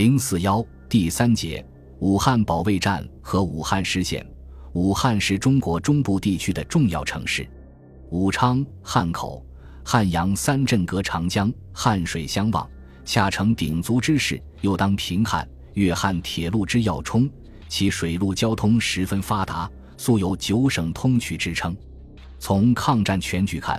零四幺第三节武汉保卫战和武汉失陷。武汉是中国中部地区的重要城市，武昌、汉口、汉阳三镇隔长江、汉水相望，恰成鼎足之势，又当平汉、粤汉铁路之要冲，其水陆交通十分发达，素有“九省通衢”之称。从抗战全局看，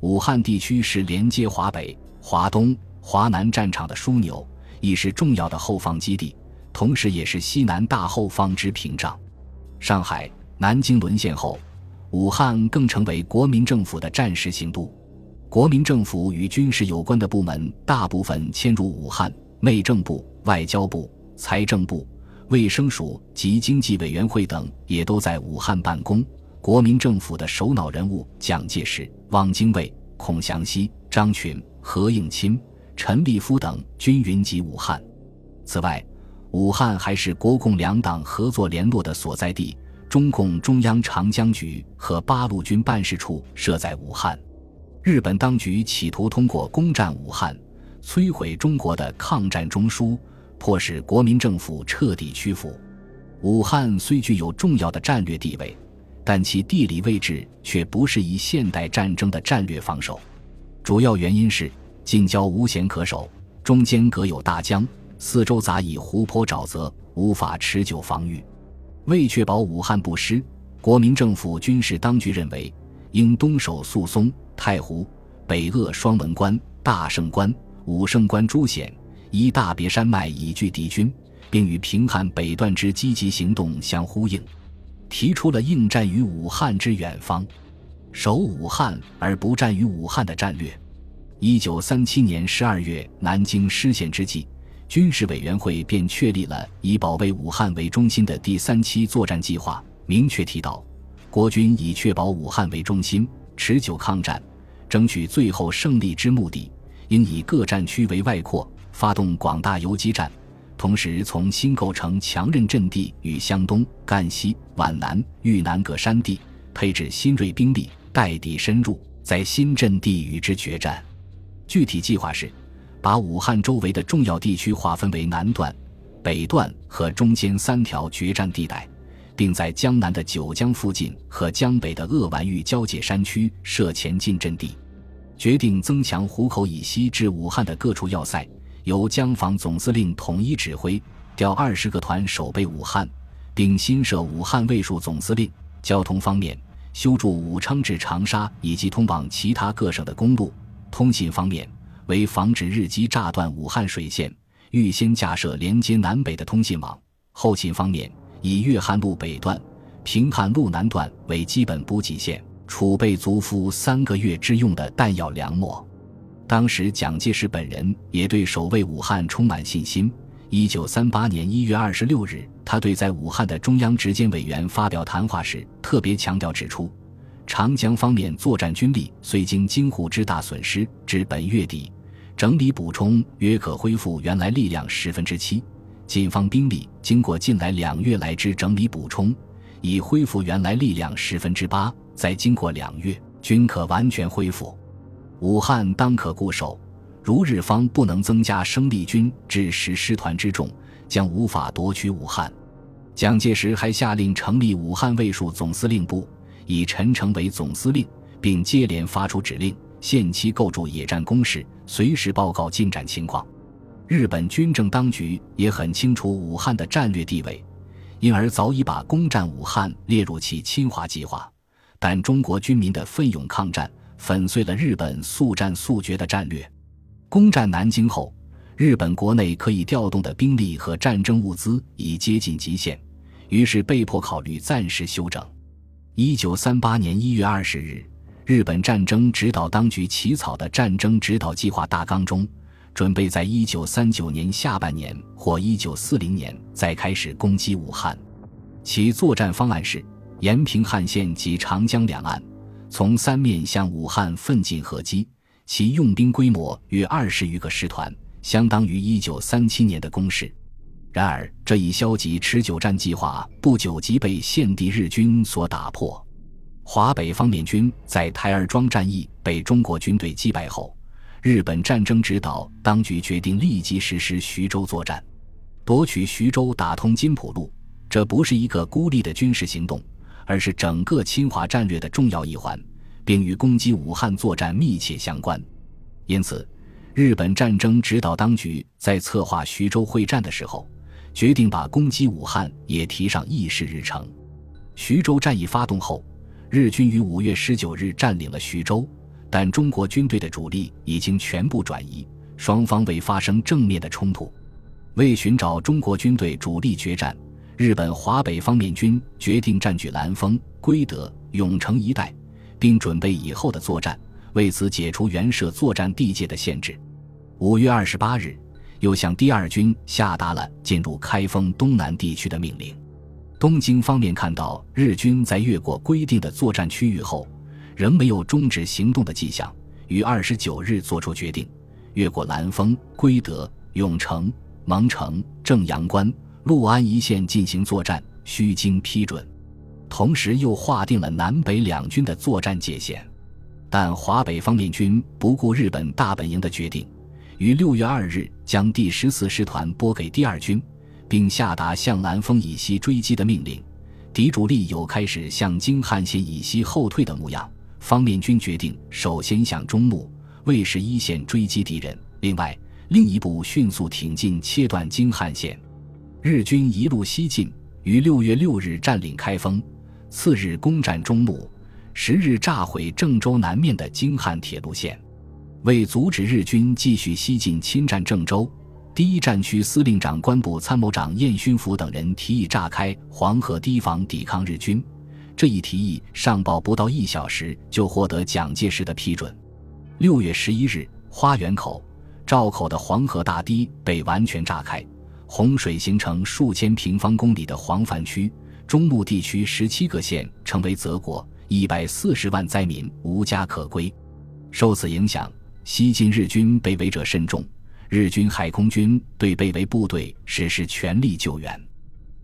武汉地区是连接华北、华东、华南战场的枢纽，亦是重要的后方基地，同时也是西南大后方之屏障。上海、南京沦陷后，武汉更成为国民政府的战时行都。国民政府与军事有关的部门大部分迁入武汉，内政部、外交部、财政部、卫生署及经济委员会等也都在武汉办公。国民政府的首脑人物蒋介石、汪精卫、孔祥熙、张群、何应钦、陈立夫等均云集武汉。此外，武汉还是国共两党合作联络的所在地，中共中央长江局和八路军办事处设在武汉。日本当局企图通过攻占武汉，摧毁中国的抗战中枢，迫使国民政府彻底屈服。武汉虽具有重要的战略地位，但其地理位置却不适宜现代战争的战略防守。主要原因是近郊无险可守，中间隔有大江。四周杂以湖泊沼泽，无法持久防御。为确保武汉不失，国民政府军事当局认为，应东守宿松、太湖，北扼双门关、大胜关、武胜关诸险，依大别山脉以拒敌军，并与平汉北段之积极行动相呼应，提出了应战于武汉之远方，守武汉而不战于武汉的战略。一九三七年十二月，南京失陷之际。军事委员会便确立了以保卫武汉为中心的第三期作战计划，明确提到，国军以确保武汉为中心，持久抗战，争取最后胜利之目的，应以各战区为外扩，发动广大游击战，同时从新构成强韧阵地与湘东、赣西、皖南、豫南各山地配置新锐兵力，待敌深入，在新阵地与之决战。具体计划是。把武汉周围的重要地区划分为南段、北段和中间三条决战地带，并在江南的九江附近和江北的鄂皖豫交界山区设前进阵地。决定增强湖口以西至武汉的各处要塞，由江防总司令统一指挥，调二十个团守备武汉，并新设武汉卫戍总司令。交通方面，修筑武昌至长沙以及通往其他各省的公路。通信方面。为防止日机炸断武汉水线，预先架设连接南北的通信网。后勤方面，以粤汉路北段、平汉路南段为基本补给线，储备足付三个月之用的弹药粮秣。当时，蒋介石本人也对守卫武汉充满信心。一九三八年一月二十六日，他对在武汉的中央执监委员发表谈话时，特别强调指出：长江方面作战军力虽经京沪之大损失，至本月底。整理补充约可恢复原来力量十分之七，警方兵力经过近来两月来之整理补充，已恢复原来力量十分之八，再经过两月，均可完全恢复。武汉当可固守，如日方不能增加生力军至十师团之众，将无法夺取武汉。蒋介石还下令成立武汉卫戍总司令部，以陈诚为总司令，并接连发出指令。限期构筑野战工事，随时报告进展情况。日本军政当局也很清楚武汉的战略地位，因而早已把攻占武汉列入其侵华计划。但中国军民的奋勇抗战，粉碎了日本速战速决的战略。攻占南京后，日本国内可以调动的兵力和战争物资已接近极限，于是被迫考虑暂时休整。一九三八年一月二十日。日本战争指导当局起草的战争指导计划大纲中，准备在一九三九年下半年或一九四零年再开始攻击武汉。其作战方案是沿平汉线及长江两岸，从三面向武汉奋进合击。其用兵规模约二十余个师团，相当于一九三七年的攻势。然而，这一消极持久战计划不久即被现地日军所打破。华北方面军在台儿庄战役被中国军队击败后，日本战争指导当局决定立即实施徐州作战。夺取徐州，打通津浦路。这不是一个孤立的军事行动，而是整个侵华战略的重要一环，并与攻击武汉作战密切相关。因此，日本战争指导当局在策划徐州会战的时候，决定把攻击武汉也提上议事日程。徐州战役发动后，日军于五月十九日占领了徐州，但中国军队的主力已经全部转移，双方未发生正面的冲突。为寻找中国军队主力决战。日本华北方面军决定占据兰丰、归德、永城一带，并准备以后的作战，为此解除原设作战地界的限制。五月二十八日，又向第二军下达了进入开封东南地区的命令。东京方面看到日军在越过规定的作战区域后，仍没有终止行动的迹象，于二十九日作出决定，越过兰丰、归德、永城、蒙城、正阳关。陆安一线进行作战，需经批准，同时又划定了南北两军的作战界限。但华北方面军不顾日本大本营的决定，于六月二日将第十四师团拨给第二军，并下达向南丰以西追击的命令。敌主力有开始向京汉线以西后退的模样。方面军决定首先向中牟、卫士一线追击敌人，另外另一部迅速挺进，切断京汉线。日军一路西进，于六月六日占领开封，次日攻占中牟，十日炸毁郑州南面的京汉铁路线。为阻止日军继续西进侵占郑州，第一战区司令长官部参谋长晏勋福等人提议炸开黄河堤防抵抗日军。这一提议上报不到一小时就获得蒋介石的批准。六月十一日，花园口、赵口的黄河大堤被完全炸开。洪水形成数千平方公里的黄泛区，中牟地区十七个县成为泽国，一百四十万灾民无家可归。受此影响，西进日军被围者甚众，日军海空军对被围部队实施全力救援。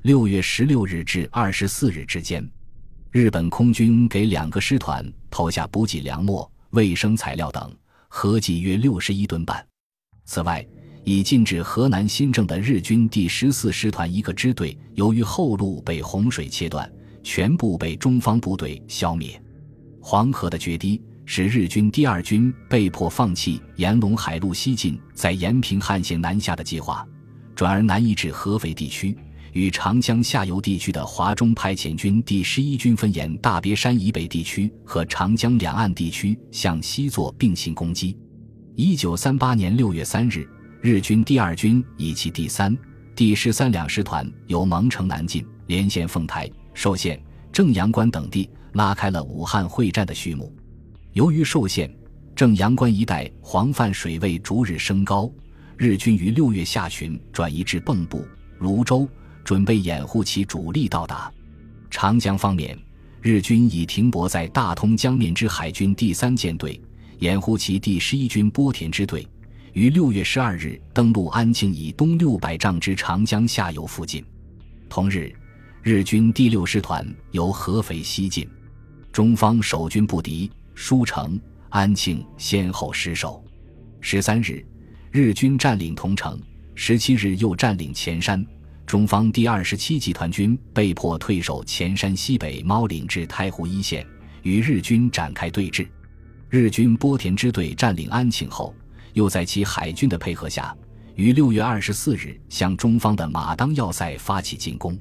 六月十六日至二十四日之间，日本空军给两个师团投下补给粮秣、卫生材料等，合计约六十一吨半。此外，已进至河南新郑的日军第十四师团一个支队，由于后路被洪水切断，全部被中方部队消灭。黄河的决堤使日军第二军被迫放弃沿陇海路西进，在延平汉线南下的计划，转而南移至合肥地区，与长江下游地区的华中派遣军第十一军分沿大别山以北地区和长江两岸地区向西作并行攻击。一九三八年六月三日。日军第二军以其第三、第十三两师团由蒙城南进，连线凤台、寿县、正阳关等地，拉开了武汉会战的序幕。由于受限、正阳关一带黄泛水位逐日升高，日军于六月下旬转移至蚌埠、泸州，准备掩护其主力到达。长江方面，日军已停泊在大通江面之海军第三舰队，掩护其第十一军波田支队。于六月十二日登陆安庆以东六百丈之长江下游附近。同日，日军第六师团由合肥西进，中方守军不敌，舒城、安庆先后失守。十三日，日军占领桐城；十七日又占领前山，中方第二十七集团军被迫退守前山西北猫岭至太湖一线，与日军展开对峙。日军波田支队占领安庆后。又在其海军的配合下，于六月二十四日向中方的马当要塞发起进攻。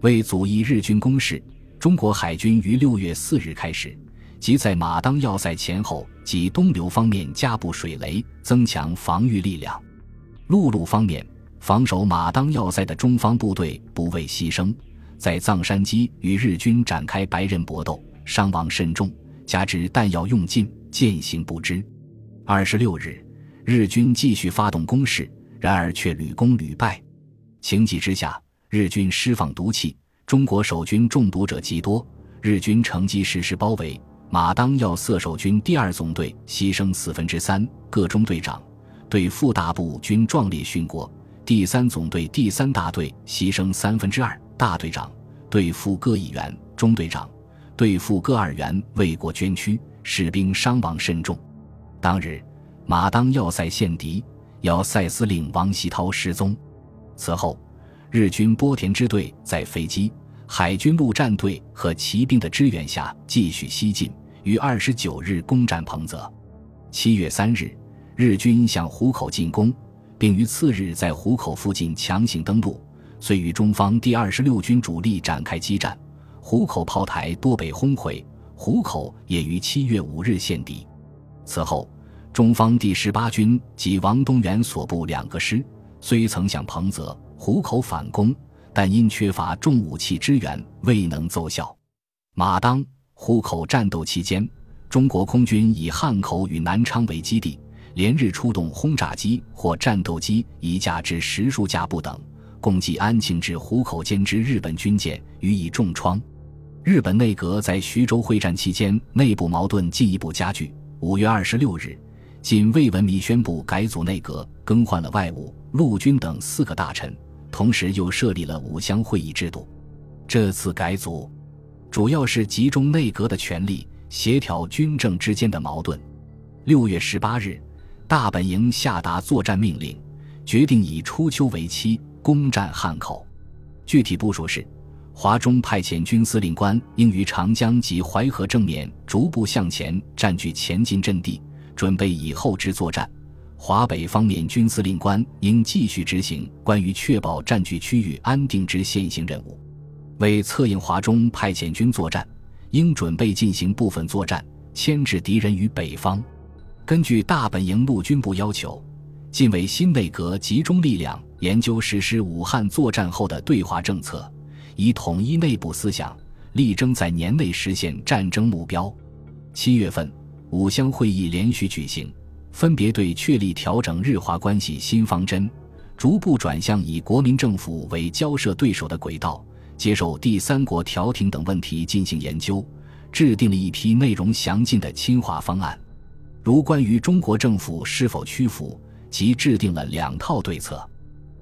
为阻抑日军攻势，中国海军于六月四日开始，即在马当要塞前后及东流方面加布水雷，增强防御力量。陆路方面，防守马当要塞的中方部队不畏牺牲，在藏山矶与日军展开白刃搏斗，伤亡甚重，加之弹药用尽，践行不支。二十六日。日军继续发动攻势，然而却屡攻屡败。情急之下，日军释放毒气，中国守军中毒者极多。日军乘机实施包围，马当要塞守军第二总队牺牲四分之三，各中队长、对副大部均壮烈殉国。第三总队第三大队牺牲三分之二，大队长、对副各一员，中队长、对副各二员为国捐躯，士兵伤亡甚重。当日。马当要塞陷敌，要塞司令王希涛失踪。此后，日军波田支队在飞机、海军陆战队和骑兵的支援下继续西进，于二十九日攻占彭泽。七月三日，日军向湖口进攻，并于次日在湖口附近强行登陆，遂与中方第二十六军主力展开激战。湖口炮台多被轰毁，湖口也于七月五日陷敌。此后，中方第十八军及王东元所部两个师虽曾向彭泽。湖口反攻，但因缺乏重武器支援，未能奏效。马当、湖口战斗期间，中国空军以汉口与南昌为基地，连日出动轰炸机或战斗机一架至十数架不等，共计安庆至湖口间之日本军舰予以重创。日本内阁在徐州会战期间，内部矛盾进一步加剧。五月二十六日，仅魏文弥宣布改组内阁，更换了外务、陆军等四个大臣。同时又设立了五乡会议制度。这次改组主要是集中内阁的权力，协调军政之间的矛盾。六月十八日，大本营下达作战命令，决定以初秋为期攻占汉口。具体部署是：华中派遣军司令官应于长江及淮河正面逐步向前占据前进阵地，准备以后之作战。华北方面军司令官应继续执行关于确保占据区域安定之现行任务，为策应华中派遣军作战，应准备进行部分作战，牵制敌人于北方。根据大本营陆军部要求，近卫新内阁集中力量研究实施武汉作战后的对华政策，以统一内部思想，力争在年内实现战争目标。七月份，五乡会议连续举行。分别对确立调整日华关系新方针，逐步转向以国民政府为交涉对手的轨道，接受第三国调停等问题进行研究，制定了一批内容详尽的亲华方案，如关于中国政府是否屈服，即制定了两套对策。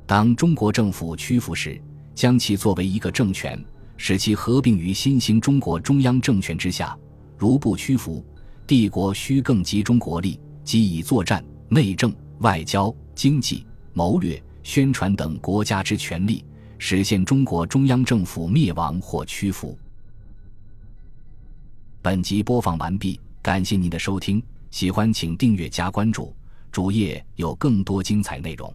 当中国政府屈服时，将其作为一个政权，使其合并于新兴中国中央政权之下；如不屈服，帝国需更集中国力。即以作战、内政、外交、经济、谋略、宣传等国家之权力，实现中国中央政府灭亡或屈服。本集播放完毕，感谢您的收听，喜欢请订阅加关注，主页有更多精彩内容。